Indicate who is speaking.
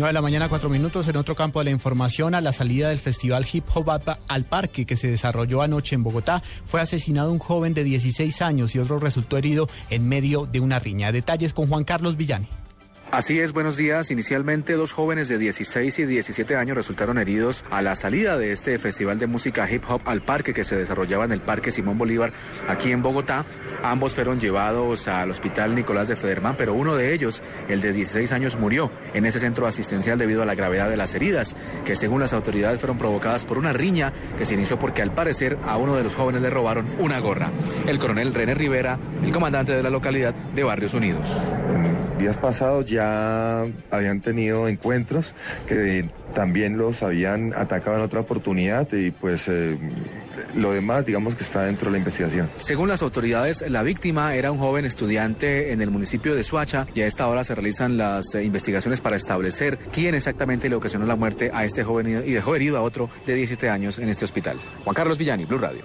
Speaker 1: 9 de la mañana, 4 minutos. En otro campo de la información, a la salida del Festival Hip Hop al Parque que se desarrolló anoche en Bogotá, fue asesinado un joven de 16 años y otro resultó herido en medio de una riña. Detalles con Juan Carlos Villani.
Speaker 2: Así es, buenos días. Inicialmente dos jóvenes de 16 y 17 años resultaron heridos a la salida de este festival de música hip hop al parque que se desarrollaba en el Parque Simón Bolívar aquí en Bogotá. Ambos fueron llevados al Hospital Nicolás de Federman, pero uno de ellos, el de 16 años, murió en ese centro asistencial debido a la gravedad de las heridas, que según las autoridades fueron provocadas por una riña que se inició porque al parecer a uno de los jóvenes le robaron una gorra. El coronel René Rivera, el comandante de la localidad de Barrios Unidos.
Speaker 3: Días pasados ya habían tenido encuentros que también los habían atacado en otra oportunidad y pues eh, lo demás digamos que está dentro de la investigación.
Speaker 2: Según las autoridades, la víctima era un joven estudiante en el municipio de Suacha y a esta hora se realizan las eh, investigaciones para establecer quién exactamente le ocasionó la muerte a este joven y dejó herido a otro de 17 años en este hospital. Juan Carlos Villani, Blue Radio.